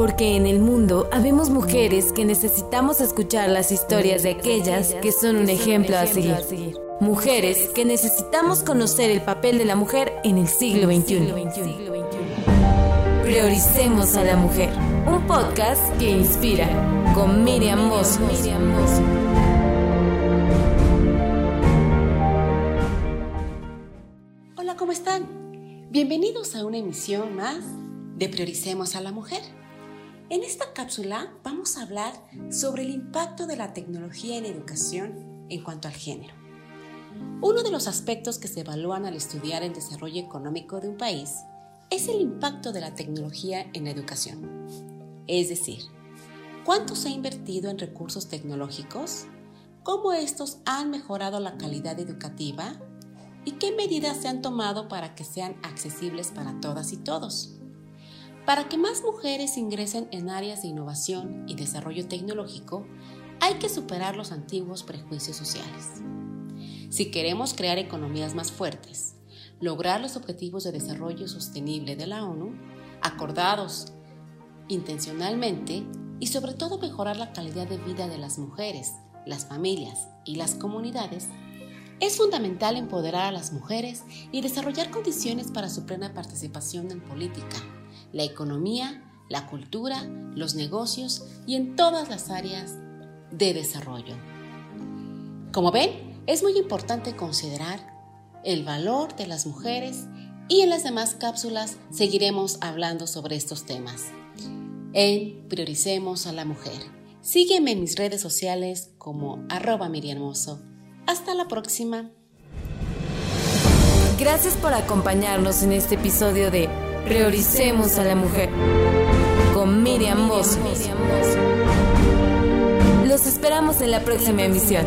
Porque en el mundo habemos mujeres que necesitamos escuchar las historias de aquellas que son un ejemplo a seguir. Mujeres que necesitamos conocer el papel de la mujer en el siglo XXI. Prioricemos a la mujer. Un podcast que inspira con Miriam Moss. Hola, ¿cómo están? Bienvenidos a una emisión más de Prioricemos a la mujer. En esta cápsula vamos a hablar sobre el impacto de la tecnología en educación en cuanto al género. Uno de los aspectos que se evalúan al estudiar el desarrollo económico de un país es el impacto de la tecnología en la educación. Es decir, cuánto se ha invertido en recursos tecnológicos, cómo estos han mejorado la calidad educativa y qué medidas se han tomado para que sean accesibles para todas y todos. Para que más mujeres ingresen en áreas de innovación y desarrollo tecnológico, hay que superar los antiguos prejuicios sociales. Si queremos crear economías más fuertes, lograr los objetivos de desarrollo sostenible de la ONU, acordados intencionalmente, y sobre todo mejorar la calidad de vida de las mujeres, las familias y las comunidades, es fundamental empoderar a las mujeres y desarrollar condiciones para su plena participación en política, la economía, la cultura, los negocios y en todas las áreas de desarrollo. Como ven, es muy importante considerar el valor de las mujeres y en las demás cápsulas seguiremos hablando sobre estos temas. En Prioricemos a la Mujer. Sígueme en mis redes sociales como arroba miriamoso. Hasta la próxima. Gracias por acompañarnos en este episodio de Prioricemos a la Mujer con Miriam Moss. Los esperamos en la próxima emisión.